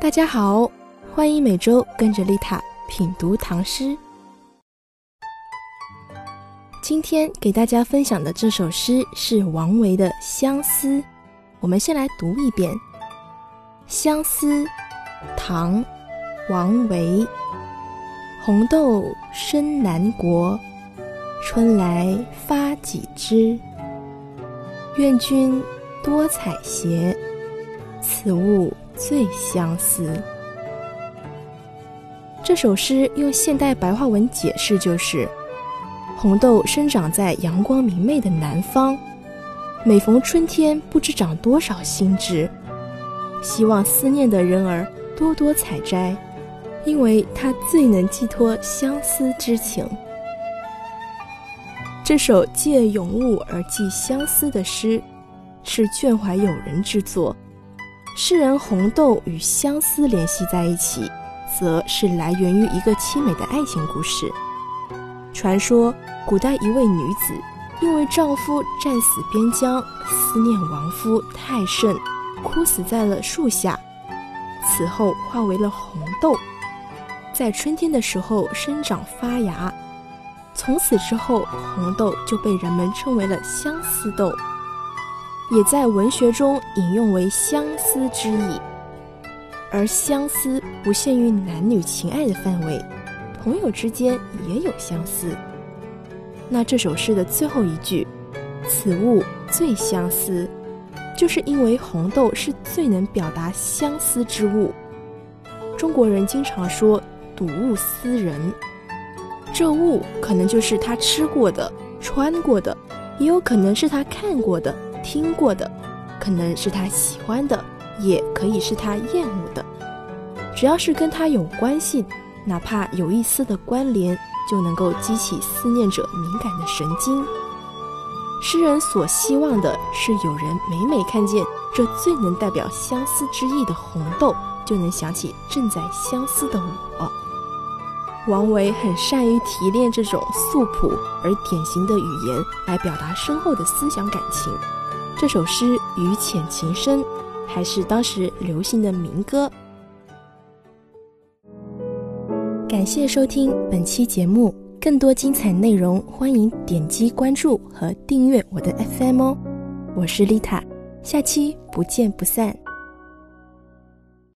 大家好，欢迎每周跟着丽塔品读唐诗。今天给大家分享的这首诗是王维的《相思》，我们先来读一遍《相思》，唐·王维。红豆生南国，春来发几枝。愿君多采撷，此物最相思。这首诗用现代白话文解释就是：红豆生长在阳光明媚的南方，每逢春天不知长多少新枝，希望思念的人儿多多采摘。因为它最能寄托相思之情。这首借咏物而寄相思的诗，是眷怀友人之作。诗人红豆与相思联系在一起，则是来源于一个凄美的爱情故事。传说，古代一位女子因为丈夫战死边疆，思念亡夫太甚，哭死在了树下，此后化为了红豆。在春天的时候生长发芽，从此之后，红豆就被人们称为了相思豆，也在文学中引用为相思之意。而相思不限于男女情爱的范围，朋友之间也有相思。那这首诗的最后一句“此物最相思”，就是因为红豆是最能表达相思之物。中国人经常说。睹物思人，这物可能就是他吃过的、穿过的，也有可能是他看过的、听过的，可能是他喜欢的，也可以是他厌恶的。只要是跟他有关系，哪怕有一丝的关联，就能够激起思念者敏感的神经。诗人所希望的是，有人每每看见这最能代表相思之意的红豆，就能想起正在相思的我。王维很善于提炼这种素朴而典型的语言，来表达深厚的思想感情。这首诗与浅情深，还是当时流行的民歌。感谢收听本期节目，更多精彩内容，欢迎点击关注和订阅我的 FM 哦。我是丽塔，下期不见不散。